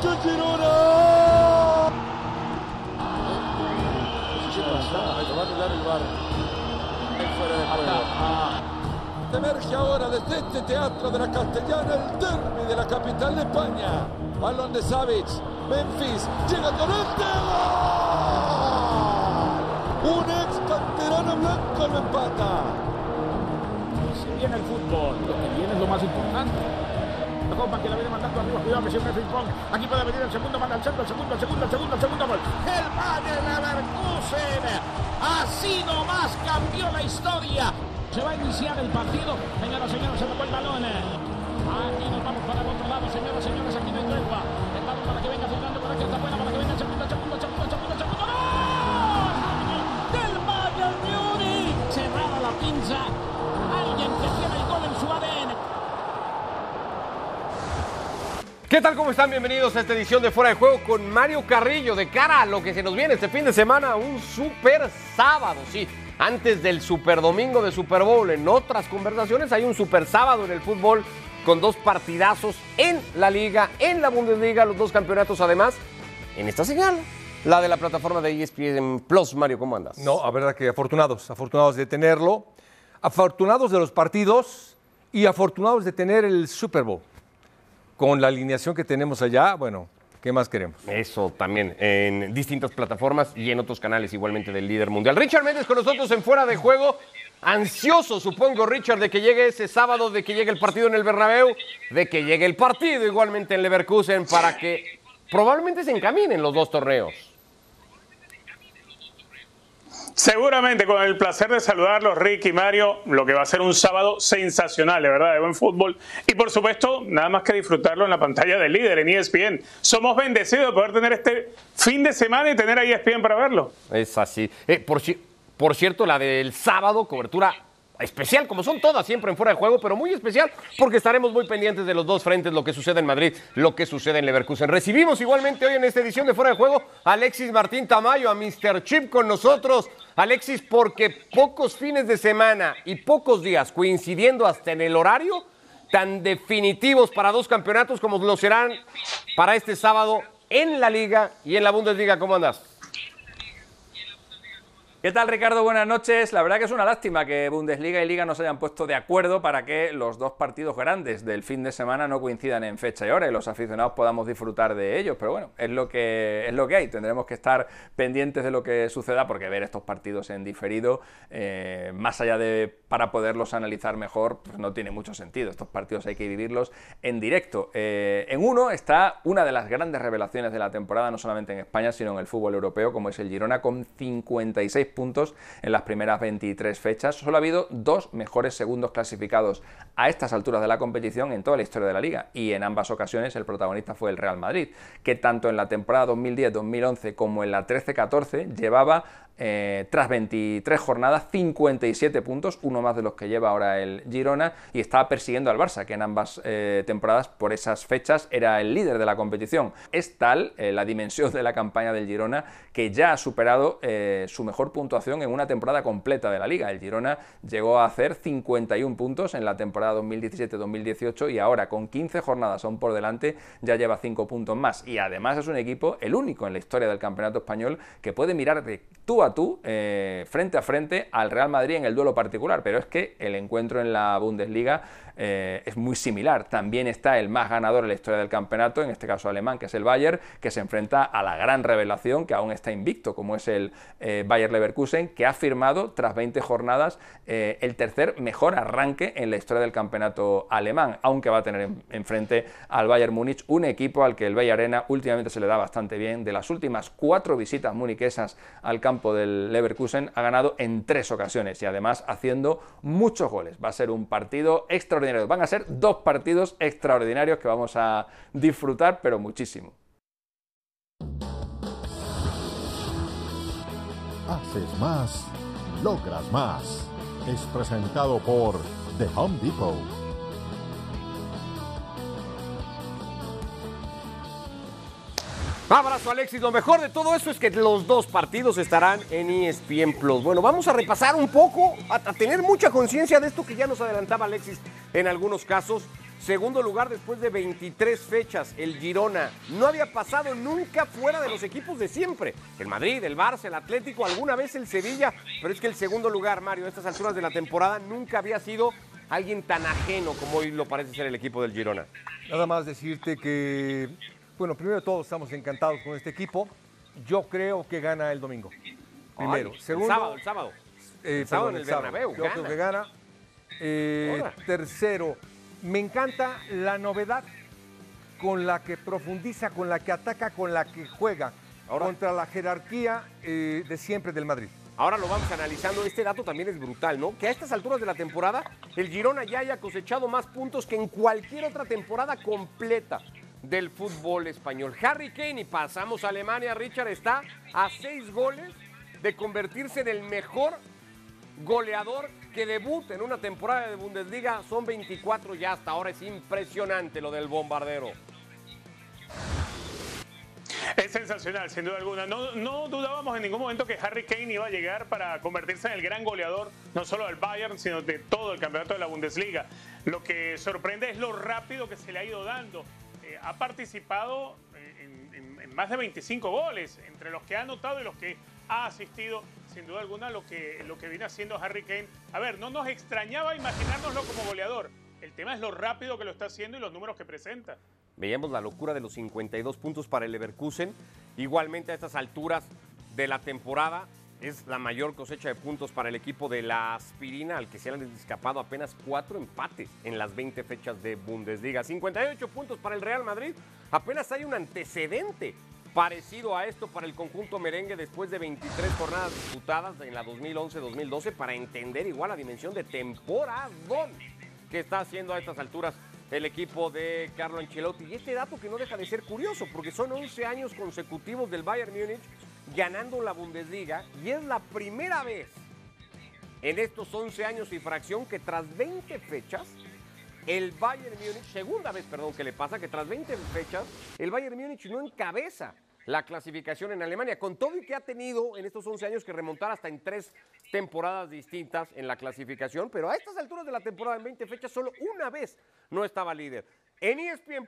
Gol. ¡De Girona! El. Emerge ahora desde este teatro de la Castellana el derby de la capital de España. Balón de Savic. Memphis. Llega Llorente. ¡Gol! Un ex canterano blanco lo empata. Si viene el fútbol, lo que viene es lo más importante. Que la viene mandando arriba, cuidado que siempre ping-pong. Aquí puede venir el segundo, manda el centro, el segundo, el segundo, el segundo, el segundo gol. El Bayern Leverkusen. Así nomás cambió la historia. Se va a iniciar el partido. Señoras, señores, se tocó el balón. Aquí nos vamos para el otro lado, señoras, señores, aquí no hay tregua. El balón para que venga Fernando, para que está buena, para que ¿Qué tal? ¿Cómo están? Bienvenidos a esta edición de Fuera de Juego con Mario Carrillo de cara a lo que se nos viene este fin de semana, un super sábado, sí. Antes del super domingo de Super Bowl, en otras conversaciones hay un super sábado en el fútbol con dos partidazos en la liga, en la Bundesliga, los dos campeonatos además, en esta señal, la de la plataforma de ESPN Plus. Mario, ¿cómo andas? No, a verdad que afortunados, afortunados de tenerlo, afortunados de los partidos y afortunados de tener el Super Bowl. Con la alineación que tenemos allá, bueno, ¿qué más queremos? Eso también, en distintas plataformas y en otros canales igualmente del líder mundial. Richard Méndez con nosotros en Fuera de Juego. Ansioso, supongo, Richard, de que llegue ese sábado, de que llegue el partido en el Bernabéu, de que llegue el partido igualmente en Leverkusen para que probablemente se encaminen los dos torneos. Seguramente con el placer de saludarlos, Rick y Mario, lo que va a ser un sábado sensacional, de verdad, de buen fútbol. Y por supuesto, nada más que disfrutarlo en la pantalla del líder, en ESPN. Somos bendecidos de poder tener este fin de semana y tener a ESPN para verlo. Es así. Eh, por cierto, la del sábado, cobertura especial, como son todas siempre en fuera de juego, pero muy especial porque estaremos muy pendientes de los dos frentes, lo que sucede en Madrid, lo que sucede en Leverkusen. Recibimos igualmente hoy en esta edición de fuera de juego a Alexis Martín Tamayo, a Mr. Chip con nosotros. Alexis, porque pocos fines de semana y pocos días coincidiendo hasta en el horario tan definitivos para dos campeonatos como lo serán para este sábado en la Liga y en la Bundesliga. ¿Cómo andas? ¿Qué tal Ricardo? Buenas noches. La verdad que es una lástima que Bundesliga y Liga no se hayan puesto de acuerdo para que los dos partidos grandes del fin de semana no coincidan en fecha y hora y los aficionados podamos disfrutar de ellos. Pero bueno, es lo que, es lo que hay. Tendremos que estar pendientes de lo que suceda porque ver estos partidos en diferido, eh, más allá de para poderlos analizar mejor, pues no tiene mucho sentido. Estos partidos hay que vivirlos en directo. Eh, en uno está una de las grandes revelaciones de la temporada, no solamente en España, sino en el fútbol europeo, como es el Girona, con 56 puntos en las primeras 23 fechas. Solo ha habido dos mejores segundos clasificados a estas alturas de la competición en toda la historia de la liga. Y en ambas ocasiones el protagonista fue el Real Madrid, que tanto en la temporada 2010-2011 como en la 13-14 llevaba eh, tras 23 jornadas, 57 puntos, uno más de los que lleva ahora el Girona, y estaba persiguiendo al Barça, que en ambas eh, temporadas, por esas fechas, era el líder de la competición. Es tal eh, la dimensión de la campaña del Girona que ya ha superado su mejor puntuación en una temporada completa de la liga. El Girona llegó a hacer 51 puntos en la temporada 2017-2018 y ahora con 15 jornadas aún por delante ya lleva 5 puntos más. Y además es un equipo, el único en la historia del campeonato español, que puede mirar de tú a tú, eh, frente a frente al Real Madrid en el duelo particular. Pero es que el encuentro en la Bundesliga eh, es muy similar. También está el más ganador en la historia del campeonato, en este caso alemán, que es el Bayern, que se enfrenta a la gran revelación que aún está invicto, como es el eh, Bayer Leverkusen, que ha firmado tras 20 jornadas el tercer mejor arranque en la historia del campeonato alemán, aunque va a tener enfrente al Bayern Múnich, un equipo al que el Bay Arena últimamente se le da bastante bien. De las últimas cuatro visitas muniquesas al campo del Leverkusen, ha ganado en tres ocasiones y además haciendo muchos goles. Va a ser un partido extraordinario. Van a ser dos partidos extraordinarios que vamos a disfrutar, pero muchísimo. Haces más, logras más. Es presentado por The Home Depot. Abrazo Alexis, lo mejor de todo eso es que los dos partidos estarán en ESPN Plus. Bueno, vamos a repasar un poco, a, a tener mucha conciencia de esto que ya nos adelantaba Alexis en algunos casos. Segundo lugar después de 23 fechas, el Girona. No había pasado nunca fuera de los equipos de siempre. El Madrid, el Barça, el Atlético, alguna vez el Sevilla. Pero es que el segundo lugar, Mario, a estas alturas de la temporada nunca había sido alguien tan ajeno como hoy lo parece ser el equipo del Girona. Nada más decirte que, bueno, primero de todo estamos encantados con este equipo. Yo creo que gana el domingo. Primero. Ay, Segundo, el sábado, el sábado. eh, el sábado perdón, en el sábado. Bernabéu, Yo gana. creo que gana. Eh, tercero, me encanta la novedad con la que profundiza, con la que ataca, con la que juega Ahora. contra la jerarquía eh, de siempre del Madrid. Ahora lo vamos analizando. Este dato también es brutal, ¿no? Que a estas alturas de la temporada, el Girona ya haya cosechado más puntos que en cualquier otra temporada completa del fútbol español. Harry Kane, y pasamos a Alemania, Richard está a seis goles de convertirse en el mejor goleador que debuta en una temporada de Bundesliga. Son 24 ya hasta ahora. Es impresionante lo del bombardero. Es sensacional, sin duda alguna. No, no dudábamos en ningún momento que Harry Kane iba a llegar para convertirse en el gran goleador, no solo del Bayern, sino de todo el campeonato de la Bundesliga. Lo que sorprende es lo rápido que se le ha ido dando. Eh, ha participado en, en- en más de 25 goles, entre los que ha anotado y los que ha asistido, sin duda alguna, lo que, lo que viene haciendo Harry Kane. A ver, no nos extrañaba imaginárnoslo como goleador. El tema es lo rápido que lo está haciendo y los números que presenta. Veíamos la locura de los 52 puntos para el Leverkusen. Igualmente a estas alturas de la temporada es la mayor cosecha de puntos para el equipo de la aspirina, al que se han escapado apenas cuatro empates en las 20 fechas de Bundesliga. 58 puntos para el Real Madrid. Apenas hay un antecedente parecido a esto para el conjunto merengue después de 23 jornadas disputadas en la 2011-2012 para entender igual la dimensión de temporadón que está haciendo a estas alturas el equipo de Carlo Ancelotti. Y este dato que no deja de ser curioso, porque son 11 años consecutivos del Bayern Múnich ganando la Bundesliga y es la primera vez en estos 11 años y fracción que tras 20 fechas el Bayern Múnich, segunda vez, perdón, que le pasa que tras 20 fechas el Bayern Múnich no encabeza la clasificación en Alemania, con todo y que ha tenido en estos 11 años que remontar hasta en tres temporadas distintas en la clasificación, pero a estas alturas de la temporada en 20 fechas solo una vez no estaba líder. En ESPN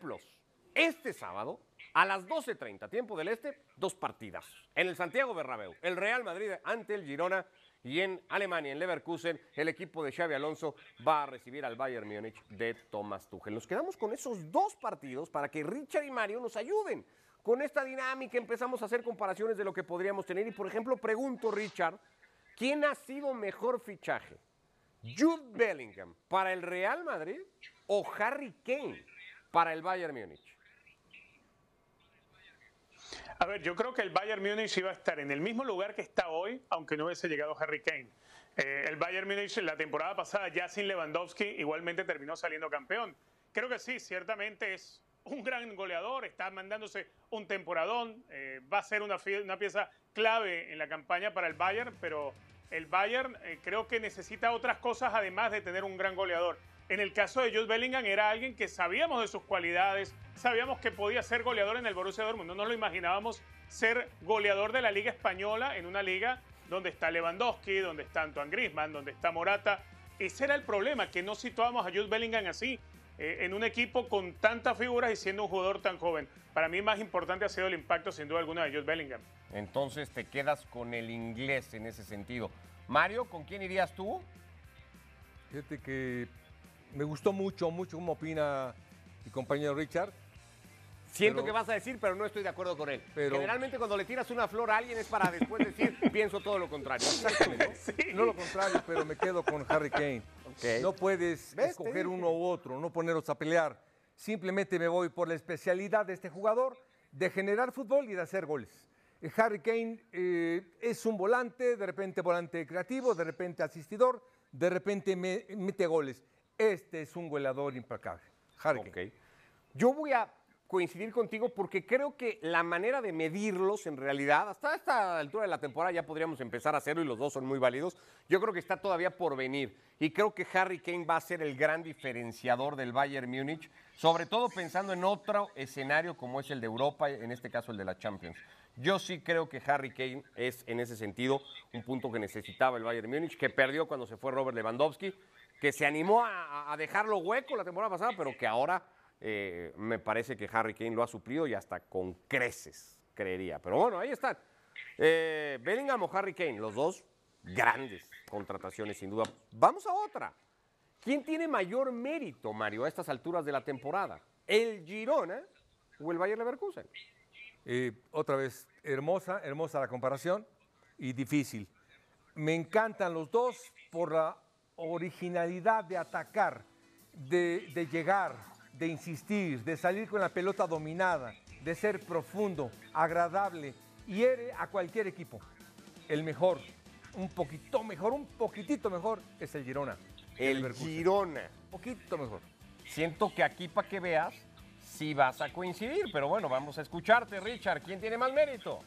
este sábado, a las 12.30, tiempo del este, dos partidas. En el Santiago Bernabéu, el Real Madrid ante el Girona y en Alemania, en Leverkusen, el equipo de Xavi Alonso va a recibir al Bayern Múnich de Thomas Tuchel. Nos quedamos con esos dos partidos para que Richard y Mario nos ayuden con esta dinámica. Empezamos a hacer comparaciones de lo que podríamos tener y, por ejemplo, pregunto, Richard, ¿quién ha sido mejor fichaje? ¿Jude Bellingham para el Real Madrid o Harry Kane para el Bayern Múnich? A ver, yo creo que el Bayern Múnich iba a estar en el mismo lugar que está hoy, aunque no hubiese llegado Harry Kane. Eh, el Bayern Múnich la temporada pasada, ya sin Lewandowski, igualmente terminó saliendo campeón. Creo que sí, ciertamente es un gran goleador, está mandándose un temporadón, eh, va a ser una, pieza clave en la campaña para el Bayern, pero el Bayern eh, creo que necesita otras cosas además de tener un gran goleador. En el caso de Jude Bellingham era alguien que sabíamos de sus cualidades, sabíamos que podía ser goleador en el Borussia Dortmund, no nos lo imaginábamos ser goleador de la Liga Española en una liga donde está Lewandowski, donde está Antoine Griezmann, donde está Morata. Ese era el problema, que no situábamos a Jude Bellingham así, eh, en un equipo con tantas figuras y siendo un jugador tan joven. Para mí más importante ha sido el impacto sin duda alguna de Jude Bellingham. Entonces te quedas con el inglés en ese sentido. Mario, ¿con quién irías tú? Fíjate que me gustó mucho, mucho cómo opina mi compañero Richard. Siento Pero- que vas a decir, pero no estoy de acuerdo con él. Pero- Generalmente cuando le tiras una flor a alguien es para después decir, pienso todo lo contrario. Exacto, ¿no? No lo contrario, pero me quedo con Harry Kane. No puedes escoger uno u otro, no ponerlos a pelear. Simplemente me voy por la especialidad de este jugador de generar fútbol y de hacer goles. Eh, Harry Kane eh, es un volante, de repente volante creativo, de repente asistidor, de repente me- mete goles. Este es un goleador implacable. Harry Ok. Kane. Yo voy a coincidir contigo porque creo que la manera de medirlos en realidad, hasta esta altura de la temporada ya podríamos empezar a hacerlo y los dos son muy válidos. Yo creo que está todavía por venir y creo que Harry Kane va a ser el gran diferenciador del Bayern Múnich, sobre todo pensando en otro escenario como es el de Europa, en este caso el de la Champions. Yo sí creo que Harry Kane es en ese sentido un punto que necesitaba el Bayern Múnich, que perdió cuando se fue Robert Lewandowski, que se animó a, a dejarlo hueco la temporada pasada, pero que ahora eh, me parece que Harry Kane lo ha suplido y hasta con creces, creería. Pero bueno, ahí están. Eh, Bellingham o Harry Kane, los dos grandes contrataciones sin duda. Vamos a otra. ¿Quién tiene mayor mérito, Mario, a estas alturas de la temporada? ¿El Girona o el Bayer Leverkusen? Eh, otra vez, hermosa, hermosa la comparación y difícil. Me encantan los dos por la originalidad de atacar, de llegar, de insistir, de salir con la pelota dominada, de ser profundo, agradable, hiere a cualquier equipo. El mejor, un poquito mejor, un poquitito mejor es el Girona. El Leverkusen. Girona. Un poquito mejor. Siento que aquí para que veas si vas a coincidir, pero bueno, vamos a escucharte, Richard. ¿Quién tiene más mérito?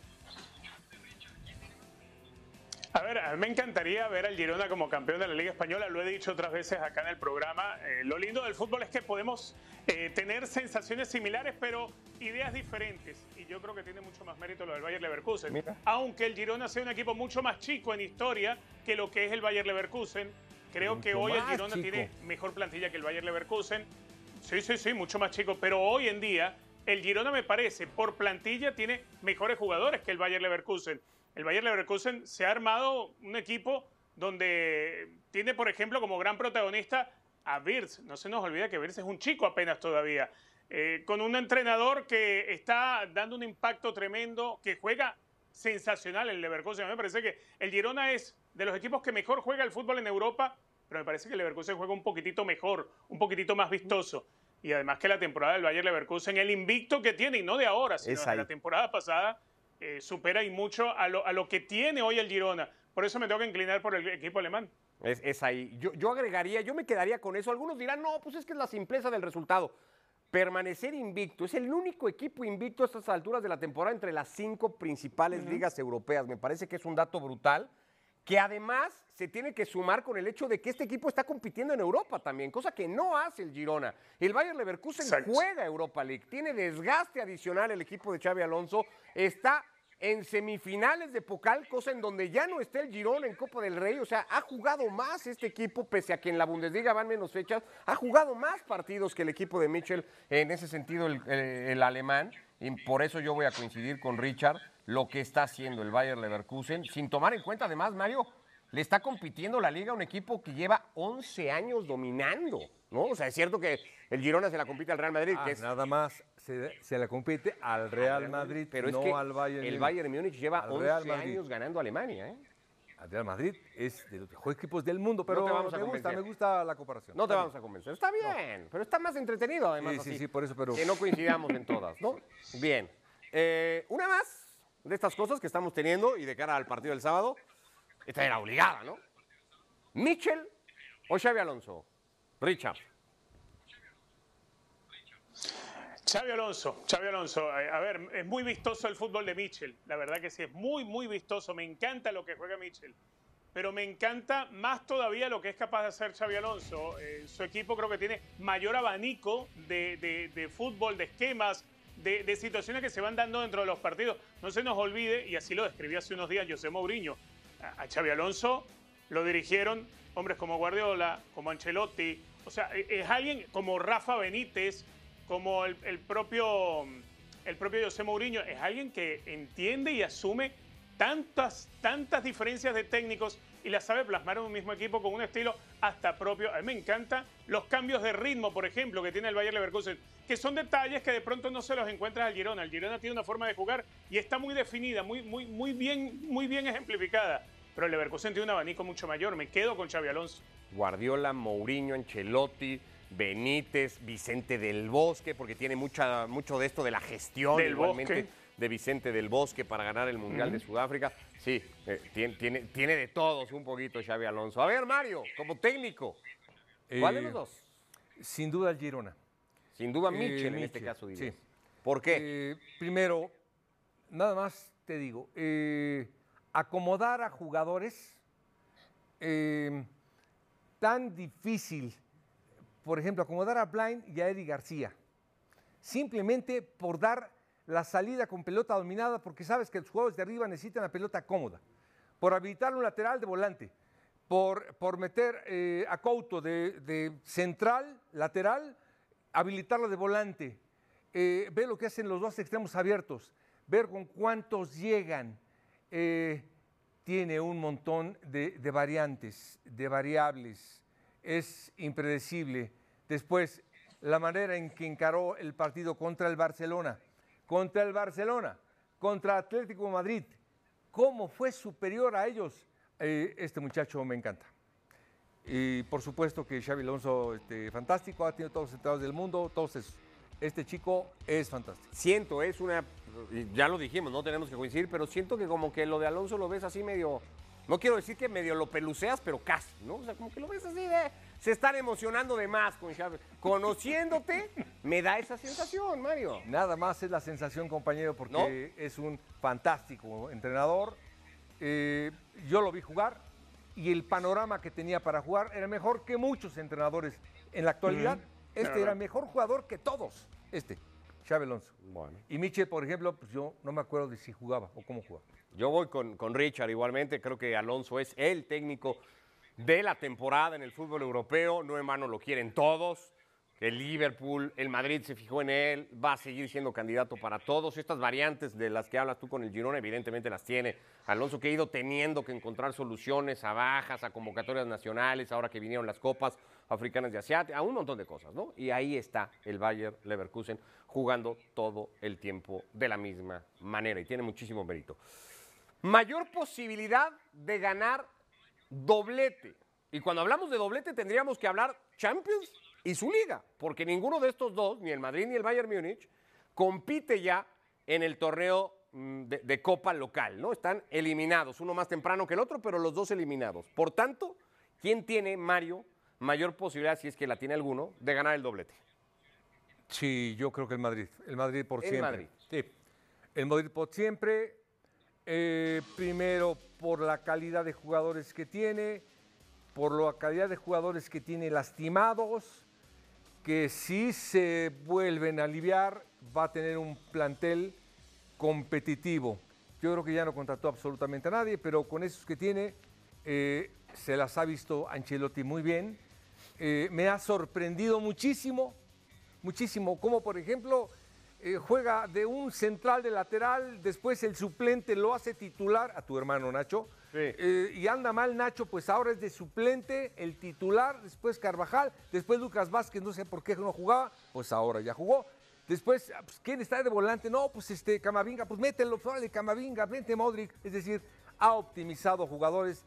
A ver, a mí me encantaría ver al Girona como campeón de la Liga Española, lo he dicho otras veces acá en el programa. Eh, lo lindo del fútbol es que podemos eh, tener sensaciones similares, pero ideas diferentes. Y yo creo que tiene mucho más mérito lo del Bayer Leverkusen. Mira. Aunque el Girona sea un equipo mucho más chico en historia que lo que es el Bayer Leverkusen, creo que hoy el Girona chico. tiene mejor plantilla que el Bayer Leverkusen. Sí, sí, sí, mucho más chico. Pero hoy en día, el Girona me parece, por plantilla, tiene mejores jugadores que el Bayer Leverkusen. El Bayer Leverkusen se ha armado un equipo donde tiene, por ejemplo, como gran protagonista a Wirtz. No se nos olvida que Wirtz es un chico apenas todavía. Eh, con un entrenador que está dando un impacto tremendo, que juega sensacional el Leverkusen. A mí me parece que el Girona es de los equipos que mejor juega el fútbol en Europa, pero me parece que el Leverkusen juega un poquitito mejor, un poquitito más vistoso. Y además que la temporada del Bayer Leverkusen, el invicto que tiene, y no de ahora, sino de la temporada pasada, eh, supera y mucho a lo, a lo que tiene hoy el Girona. Por eso me tengo que inclinar por el equipo alemán. Es, es ahí. Yo, yo agregaría, yo me quedaría con eso. Algunos dirán, no, pues es que es la simpleza del resultado. Permanecer invicto. Es el único equipo invicto a estas alturas de la temporada entre las cinco principales ligas europeas. Me parece que es un dato brutal. Que además se tiene que sumar con el hecho de que este equipo está compitiendo en Europa también, cosa que no hace el Girona. El Bayer Leverkusen Exacto. juega Europa League, tiene desgaste adicional el equipo de Xavi Alonso, está en semifinales de Pocal, cosa en donde ya no está el Girona en Copa del Rey, o sea, ha jugado más este equipo, pese a que en la Bundesliga van menos fechas, ha jugado más partidos que el equipo de Mitchell, en ese sentido el, el- el alemán, y por eso yo voy a coincidir con Richard, lo que está haciendo el Bayer Leverkusen, sin tomar en cuenta además, Mario, le está compitiendo la liga a un equipo que lleva 11 años dominando, ¿no? O sea, es cierto que el Girona se la compite al Real Madrid, Ah, que es nada más se, se le compite al Real Madrid, pero es no que al Bayern el. Bayern Múnich lleva Al 11 Real Madrid. años ganando a Alemania, ¿eh? Al Real Madrid es de los mejores equipos del mundo, pero te vamos a me gusta, convencer. me gusta la comparación. No te vamos a convencer. Está bien, pero está más entretenido además. Sí, sí, sí, por eso, pero- Que no coincidamos en todas, ¿no? Bien. Eh, una más de estas cosas que estamos teniendo y de cara al partido del sábado, esta era obligada, ¿no? ¿Mitchell o Xavi Alonso? Richard. Xavi Alonso, Xavi Alonso, a ver, es muy vistoso el fútbol de Mitchell, la verdad que sí, es muy, muy vistoso, me encanta lo que juega Mitchell, pero me encanta más todavía lo que es capaz de hacer Xavi Alonso. Eh, su equipo creo que tiene mayor abanico de, de- de fútbol, de esquemas, de, situaciones que se van dando dentro de los partidos. No se nos olvide, y así lo describí hace unos días José Mourinho, a, a Xavi Alonso lo dirigieron hombres como Guardiola, como Ancelotti, o sea, e- es alguien como Rafa Benítez, como el, el propio, el propio José Mourinho, es alguien que entiende y asume tantas, tantas diferencias de técnicos y las sabe plasmar en un mismo equipo con un estilo hasta propio. A mí me encantan los cambios de ritmo, por ejemplo, que tiene el Bayer Leverkusen, que son detalles que de pronto no se los encuentras al Girona. El Girona tiene una forma de jugar y está muy definida, muy, muy, muy, bien, muy bien ejemplificada. Pero el Leverkusen tiene un abanico mucho mayor. Me quedo con Xavi Alonso. Guardiola, Mourinho, Ancelotti, Benítez, Vicente del Bosque, porque tiene mucha, mucho de esto de la gestión Del igualmente Bosque. De Vicente del Bosque para ganar el Mundial de Sudáfrica. Sí, eh, tiene, tiene, tiene de todos un poquito Xavi Alonso. A ver, Mario, como técnico, ¿cuál de Eh, los dos? Sin duda el Girona. Sin duda eh, Mitchell en este caso, dirías. sí. ¿Por qué? Eh, primero, nada más te digo, eh, acomodar a jugadores eh, tan difícil, por ejemplo, acomodar a Blind y a Eddie García, simplemente por dar la salida con pelota dominada, porque sabes que los jugadores de arriba necesitan la pelota cómoda, por habilitar un lateral de volante, por, por meter eh, a Couto de, central, lateral, habilitarlo de volante, eh, ver lo que hacen los dos extremos abiertos, ver con cuántos llegan. eh, tiene un montón de variantes, de variables, es impredecible. Después, la manera en que encaró el partido contra el Barcelona, contra el Barcelona, contra Atlético Madrid, cómo fue superior a ellos, eh, este muchacho me encanta. Y por supuesto que Xavi Alonso, este, fantástico, ha tenido todos los entrados del mundo, todos esos. Este chico es fantástico. Siento, es una. Ya lo dijimos, no tenemos que coincidir, pero siento que como que lo de Alonso lo ves así medio. No quiero decir que medio lo peluceas, pero casi, ¿no? O sea, como que lo ves así de. Se están emocionando de más con Xavi. Conociéndote, me da esa sensación, Mario. Nada más es la sensación, compañero, porque es un fantástico entrenador. Eh, yo lo vi jugar y el panorama que tenía para jugar era mejor que muchos entrenadores en la actualidad. Este era mejor jugador que todos. Este, Xavi Alonso. Bueno. Y Michel, por ejemplo, pues yo no me acuerdo de si jugaba o cómo jugaba. Yo voy con, con Richard igualmente. Creo que Alonso es el técnico de la temporada en el fútbol europeo. No en vano lo quieren todos. El Liverpool, el Madrid se fijó en él, va a seguir siendo candidato para todos. Estas variantes de las que hablas tú con el Girona, evidentemente las tiene Alonso, que ha ido teniendo que encontrar soluciones a bajas, a convocatorias nacionales, ahora que vinieron las copas africanas de Asia, a un montón de cosas, ¿no? Y ahí está el Bayer Leverkusen jugando todo el tiempo de la misma manera y tiene muchísimo mérito. Mayor posibilidad de ganar doblete. Y cuando hablamos de doblete tendríamos que hablar Champions y su liga, porque ninguno de estos dos, ni el Madrid ni el Bayern Múnich, compite ya en el torneo mm, de, de copa local, ¿no? Están eliminados, uno más temprano que el otro, pero los dos eliminados. Por tanto, ¿quién tiene, Mario, mayor posibilidad, si es que la tiene alguno, de ganar el doblete? Sí, yo creo que el Madrid. El Madrid por El siempre. Madrid. Sí. El Madrid por siempre. Eh, primero por la calidad de jugadores que tiene, por la calidad de jugadores que tiene lastimados, que si se vuelven a aliviar va a tener un plantel competitivo. Yo creo que ya no contrató absolutamente a nadie, pero con esos que tiene eh, se las ha visto Ancelotti muy bien. Eh, me ha sorprendido muchísimo, muchísimo, como por ejemplo eh, juega de un central de lateral, después el suplente lo hace titular a tu hermano Nacho, eh, y anda mal Nacho, pues ahora es de suplente, el titular, después Carvajal, después Lucas Vázquez, no sé por qué no jugaba, pues ahora ya jugó. Después, ah, pues, ¿quién está de volante? No, pues este Camavinga, pues mételo, de Camavinga, vente Modric. Es decir, ha optimizado jugadores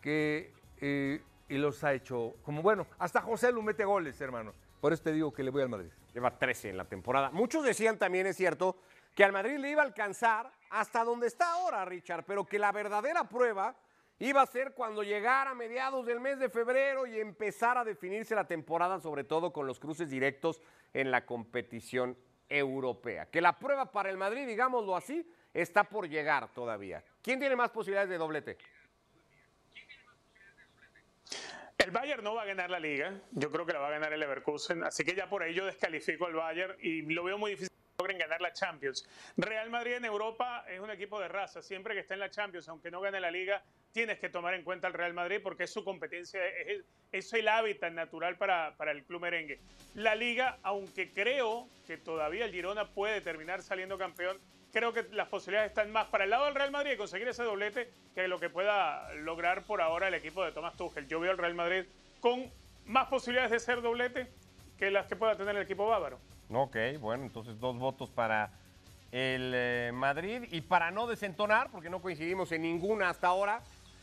que eh, y los ha hecho como bueno. Hasta José Lu mete goles, hermano. Por eso te digo que le voy al Madrid. Lleva 13 en la temporada. Muchos decían también, es cierto, que al Madrid le iba a alcanzar hasta donde está ahora, Richard, pero que la verdadera prueba iba a ser cuando llegara a mediados del mes de febrero y empezara a definirse la temporada, sobre todo con los cruces directos en la competición europea. Que la prueba para el Madrid, digámoslo así, está por llegar todavía. ¿Quién tiene más posibilidades de doblete? El Bayern no va a ganar la liga. Yo creo que la va a ganar el Leverkusen. Así que ya por ahí yo descalifico al Bayern y lo veo muy difícil logren ganar la Champions. Real Madrid en Europa es un equipo de raza. Siempre que está en la Champions, aunque no gane la Liga, tienes que tomar en cuenta al Real Madrid porque es su competencia, es el hábitat natural para, para el club merengue. La Liga, aunque creo que todavía el Girona puede terminar saliendo campeón, creo que las posibilidades están más para el lado del Real Madrid de conseguir ese doblete que lo que pueda lograr por ahora el equipo de Tomás Tuchel. Yo veo al Real Madrid con más posibilidades de ser doblete que las que pueda tener el equipo bávaro. Ok, bueno, entonces dos votos para el eh, Madrid. Y para no desentonar, porque no coincidimos en ninguna hasta ahora,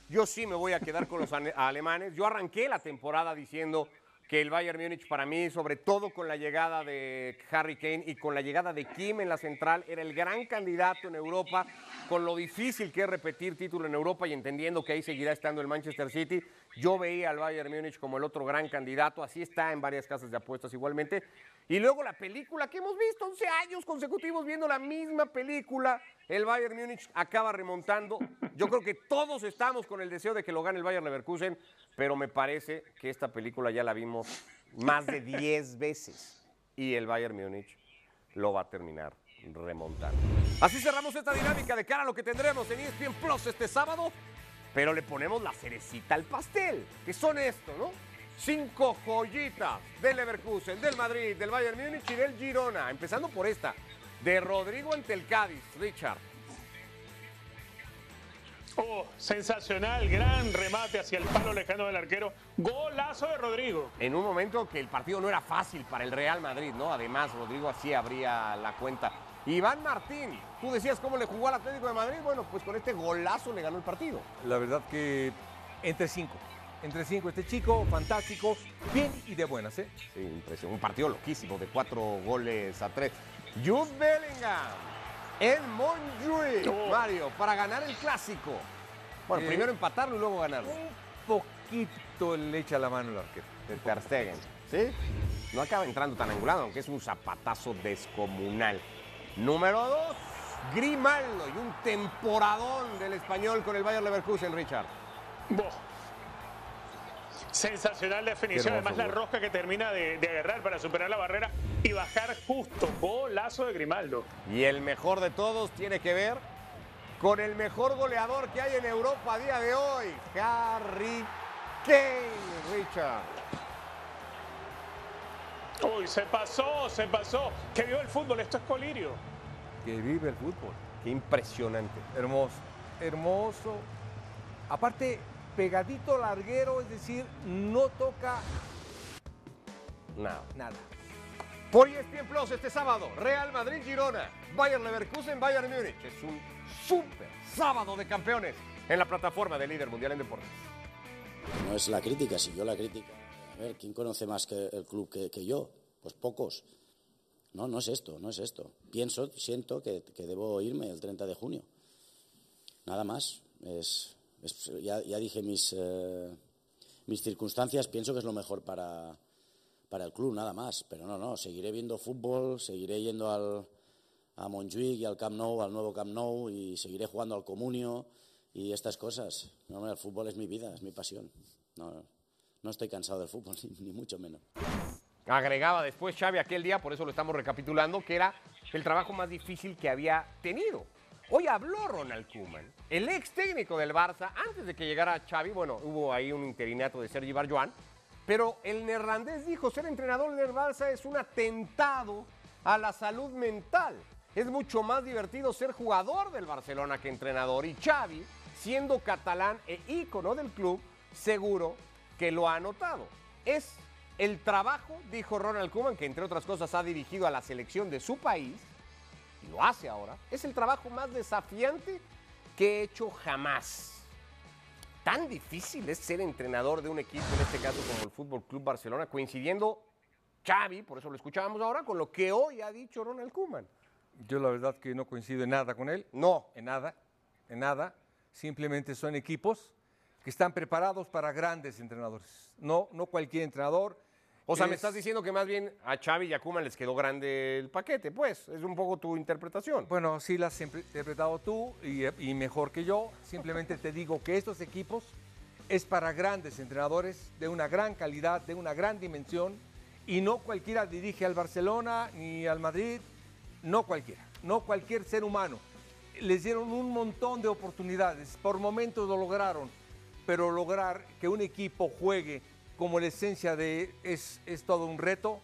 yo sí me voy a quedar con los ane- alemanes. Yo arranqué la temporada diciendo que el Bayern Múnich para mí, sobre todo con la llegada de Harry Kane y con la llegada de Kim en la central, era el gran candidato en Europa, con lo difícil que es repetir título en Europa y entendiendo que ahí seguirá estando el Manchester City. Yo veía al Bayern Múnich como el otro gran candidato, así está en varias casas de apuestas igualmente. Y luego la película que hemos visto 11 años consecutivos viendo la misma película, el Bayern Múnich acaba remontando. Yo creo que todos estamos con el deseo de que lo gane el Bayern Leverkusen, pero me parece que esta película ya la vimos más de 10 veces y el Bayern Múnich lo va a terminar remontando. Así cerramos esta dinámica de cara a lo que tendremos en ESPN Plus este sábado, pero le ponemos la cerecita al pastel, que son esto, ¿no? Cinco joyitas del Leverkusen, del Madrid, del Bayern Múnich y del Girona. Empezando por esta, de Rodrigo ante el Cádiz, Richard. Oh, sensacional, gran remate hacia el palo lejano del arquero. Golazo de Rodrigo. En un momento que el partido no era fácil para el Real Madrid, ¿no? Además, Rodrigo así abría la cuenta. Iván Martín, tú decías cómo le jugó al Atlético de Madrid. Bueno, pues con este golazo le ganó el partido. La verdad que entre cinco. Entre cinco. Este chico, fantástico, bien y de buenas, ¿eh? Sí, impresionante. Un partido loquísimo de cuatro goles a tres. Jude Bellingham, el Montjuic, Oh. Mario, para ganar el clásico. Bueno, Eh, primero empatarlo y luego ganarlo. Un poquito le echa la mano el arquero. De Ter Stegen, ¿sí? No acaba entrando tan angulado, aunque es un zapatazo descomunal. Número dos, Grimaldo y un temporadón del español con el Bayern Leverkusen, Richard. Boh. Sensacional definición. Además, la rosca que termina de, de agarrar para superar la barrera y bajar justo. Golazo de Grimaldo. Y el mejor de todos tiene que ver con el mejor goleador que hay en Europa a día de hoy, Harry Kane, Richard. Uy, se pasó, se pasó. Que vio el fútbol, esto es colirio. Que vive el fútbol. Qué impresionante. Hermoso, hermoso. Aparte, pegadito larguero, es decir, no toca Nada. nada. Por ESPN Plus este sábado, Real Madrid Girona, Bayern Leverkusen, Bayern Múnich. Es un súper sábado de campeones en la plataforma de líder mundial en deportes. No es la crítica, si yo la crítica. ¿Quién conoce más que el club que, yo? Pues pocos. No, no es esto, no es esto. Pienso, siento que, debo irme el 30 de junio. Nada más. Es, ya, ya dije mis, eh, mis circunstancias, pienso que es lo mejor para, el club, nada más. Pero no, no, seguiré viendo fútbol, seguiré yendo al, a Montjuic y al Camp Nou, al nuevo Camp Nou, y seguiré jugando al Comunio y estas cosas. No, el fútbol es mi vida, es mi pasión. No, no estoy cansado del fútbol, ni, mucho menos. Agregaba después Xavi aquel día, por eso lo estamos recapitulando, que era el trabajo más difícil que había tenido. Hoy habló Ronald Koeman, el ex técnico del Barça, antes de que llegara Xavi, bueno, hubo ahí un interinato de Sergi Barjuan, pero el neerlandés dijo, ser entrenador del Barça es un atentado a la salud mental. Es mucho más divertido ser jugador del Barcelona que entrenador. Y Xavi, siendo catalán e ícono del club, seguro que lo ha notado. Es el trabajo, dijo Ronald Koeman, que entre otras cosas ha dirigido a la selección de su país, y lo hace ahora, es el trabajo más desafiante que he hecho jamás. Tan difícil es ser entrenador de un equipo, en este caso como el Fútbol Club Barcelona, coincidiendo Xavi, por eso lo escuchábamos ahora, con lo que hoy ha dicho Ronald Koeman. Yo la verdad que no coincido en nada con él. No. En nada, en nada. Simplemente son equipos que están preparados para grandes entrenadores. No, no cualquier entrenador. O sea, me Es- estás diciendo que más bien a Xavi y a les quedó grande el paquete, pues, es un poco tu interpretación. Bueno, sí las has interpretado tú y, y mejor que yo. Simplemente te digo que estos equipos es para grandes entrenadores de una gran calidad, de una gran dimensión. Y no cualquiera dirige al Barcelona ni al Madrid. no cualquiera, no cualquier ser humano. Les dieron un montón de oportunidades, por momentos lo lograron, pero lograr que un equipo juegue como la esencia de es, es todo un reto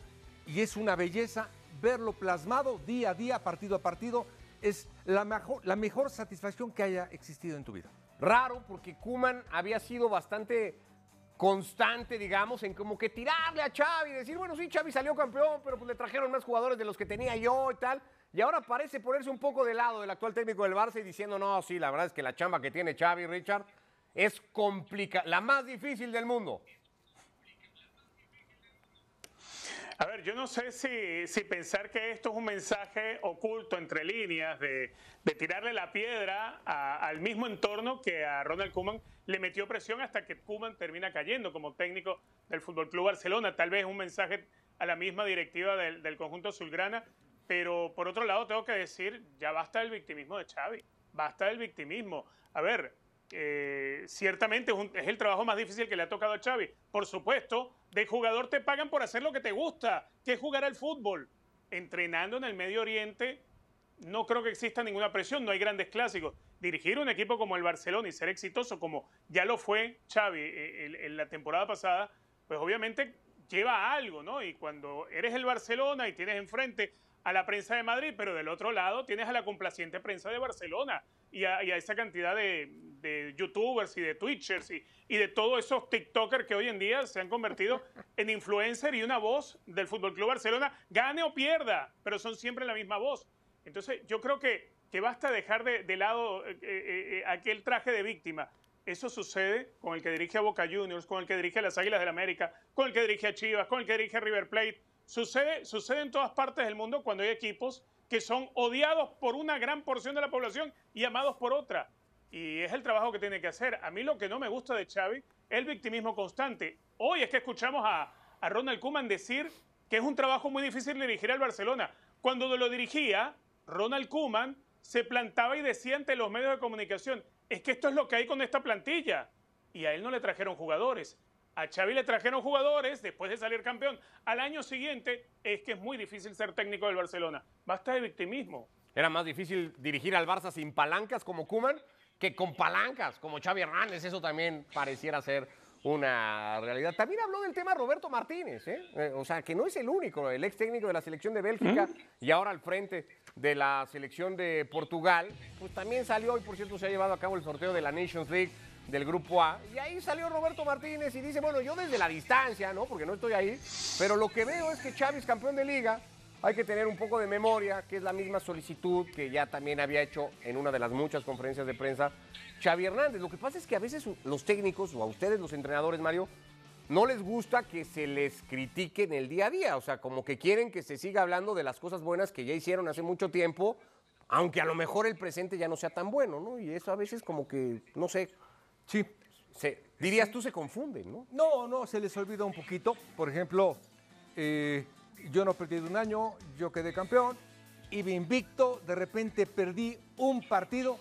y es una belleza verlo plasmado día a día, partido a partido, es la mejor, la mejor satisfacción que haya existido en tu vida. Raro, porque Kuman había sido bastante constante, digamos, en como que tirarle a Xavi, decir, bueno, sí, Xavi salió campeón, pero pues le trajeron más jugadores de los que tenía yo y tal. Y ahora parece ponerse un poco de lado del actual técnico del Barça y diciendo, no, sí, la verdad es que la chamba que tiene Xavi, Richard, es complicada, la más difícil del mundo. A ver, yo no sé si, si, pensar que esto es un mensaje oculto entre líneas de, de tirarle la piedra al mismo entorno que a Ronald Koeman le metió presión hasta que Koeman termina cayendo como técnico del Fútbol Club Barcelona. Tal vez un mensaje a la misma directiva del, del conjunto azulgrana, pero por otro lado tengo que decir, ya basta del victimismo de Xavi, basta del victimismo. A ver, eh, ciertamente es, el trabajo más difícil que le ha tocado a Xavi. Por supuesto, de jugador te pagan por hacer lo que te gusta, que es jugar al fútbol. Entrenando en el Medio Oriente, no creo que exista ninguna presión, no hay grandes clásicos. Dirigir un equipo como el Barcelona y ser exitoso como ya lo fue Xavi eh, en, en la temporada pasada, pues obviamente lleva a algo, ¿no? Y cuando eres el Barcelona y tienes enfrente a la prensa de Madrid, pero del otro lado tienes a la complaciente prensa de Barcelona y a esa cantidad de, de, youtubers y de twitchers y, y, de todos esos tiktokers que hoy en día se han convertido en influencer y una voz del Fútbol Club Barcelona, gane o pierda, pero son siempre la misma voz. Entonces yo creo que, que basta dejar de, de lado eh, eh, aquel traje de víctima. Eso sucede con el que dirige a Boca Juniors, con el que dirige a las Águilas del América, con el que dirige a Chivas, con el que dirige a River Plate Sucede, sucede en todas partes del mundo cuando hay equipos que son odiados por una gran porción de la población y amados por otra. Y es el trabajo que tiene que hacer. A mí lo que no me gusta de Xavi es el victimismo constante. Hoy es que escuchamos a, Ronald Koeman decir que es un trabajo muy difícil dirigir al Barcelona. Cuando lo dirigía, Ronald Koeman se plantaba y decía ante los medios de comunicación, es que esto es lo que hay con esta plantilla. Y a él no le trajeron jugadores. A Xavi le trajeron jugadores después de salir campeón. Al año siguiente es que es muy difícil ser técnico del Barcelona. Basta de victimismo. Era más difícil dirigir al Barça sin palancas como Kuman que con palancas como Xavi Hernández. Eso también pareciera ser una realidad. También habló del tema Roberto Martínez, ¿eh? Eh, o sea, que no es el único, el ex técnico de la selección de Bélgica ¿Mm? y ahora al frente de la selección de Portugal, pues también salió y por cierto se ha llevado a cabo el sorteo de la Nations League del grupo A. Y ahí salió Roberto Martínez y dice, bueno, yo desde la distancia, ¿no? Porque no estoy ahí, pero lo que veo es que Xavi es campeón de liga. Hay que tener un poco de memoria, que es la misma solicitud que ya también había hecho en una de las muchas conferencias de prensa Xavi Hernández. Lo que pasa es que a veces los técnicos o a ustedes los entrenadores, Mario, no les gusta que se les critique en el día a día. O sea, como que quieren que se siga hablando de las cosas buenas que ya hicieron hace mucho tiempo, aunque a lo mejor el presente ya no sea tan bueno, ¿no? Y eso a veces como que, no sé, Sí. Se, dirías tú se confunden, ¿no? No, no, se les olvida un poquito. Por ejemplo, eh, yo no perdí un año, yo quedé campeón, iba invicto, de repente perdí un partido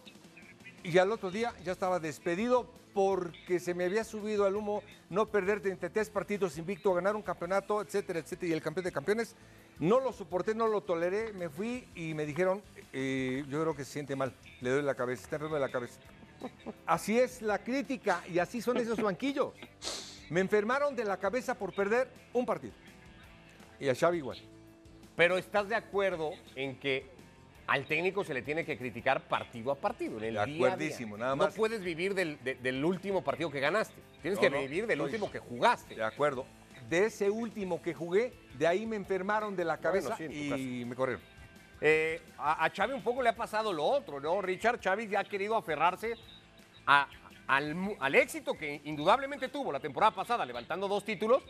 y al otro día ya estaba despedido porque se me había subido al humo no perder 33 partidos invicto, ganar un campeonato, etcétera, etcétera, y el campeón de campeones. No lo soporté, no lo toleré, me fui y me dijeron, eh, yo creo que se siente mal, le doy la cabeza, está enfermo de la cabeza. Así es la crítica y así son esos banquillos. Me enfermaron de la cabeza por perder un partido. Y a Xavi igual. Pero estás de acuerdo en que al técnico se le tiene que criticar partido a partido. En el de acuerdísimo, día a nada día. más. No puedes vivir del, de, del, último partido que ganaste. Tienes no, que no, vivir del último que jugaste. De acuerdo. De ese último que jugué, de ahí me enfermaron de la cabeza bueno, sí, y me corrieron. Eh, a, a, Xavi un poco le ha pasado lo otro, ¿no? Richard Xavi ya ha querido aferrarse a, al, al, éxito que indudablemente tuvo la temporada pasada, levantando dos títulos,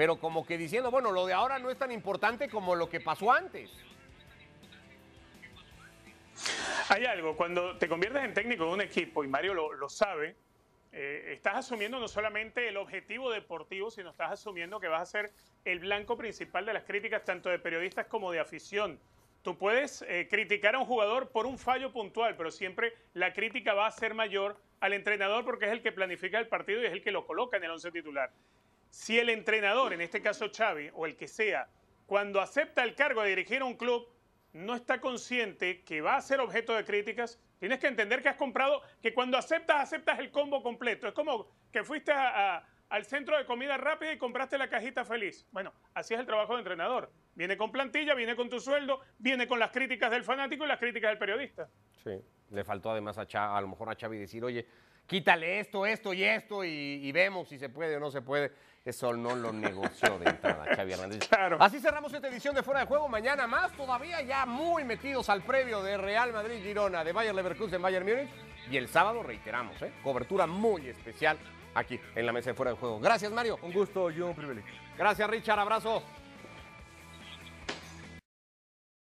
pero como que diciendo, bueno, lo de ahora no es tan importante como lo que pasó antes. Hay algo, cuando te conviertes en técnico de un equipo, y Mario lo, lo sabe, eh, estás asumiendo no solamente el objetivo deportivo, sino estás asumiendo que vas a ser el blanco principal de las críticas tanto de periodistas como de afición. Tú puedes eh, criticar a un jugador por un fallo puntual, pero siempre la crítica va a ser mayor al entrenador porque es el que planifica el partido y es el que lo coloca en el once titular. Si el entrenador, en este caso Xavi, o el que sea, cuando acepta el cargo de dirigir un club, no está consciente que va a ser objeto de críticas, tienes que entender que has comprado, que cuando aceptas, aceptas el combo completo. Es como que fuiste a- a- al centro de comida rápida y compraste la cajita feliz. Bueno, así es el trabajo de entrenador. Viene con plantilla, viene con tu sueldo, viene con las críticas del fanático y las críticas del periodista. Sí. Le faltó además a, Cha- a lo mejor a Xavi decir, oye, quítale esto, esto y esto y vemos si se puede o no se puede. Eso no lo negoció de entrada Xavi Hernández. Claro. Así cerramos esta edición de Fuera de Juego. Mañana más, todavía ya muy metidos al previo de Real Madrid-Girona, de Bayern Leverkusen, Bayern Múnich. Y el sábado, reiteramos, ¿eh? cobertura muy especial aquí en la mesa de Fuera de Juego. Gracias, Mario. Un gusto y un privilegio. Gracias, Richard. Abrazo.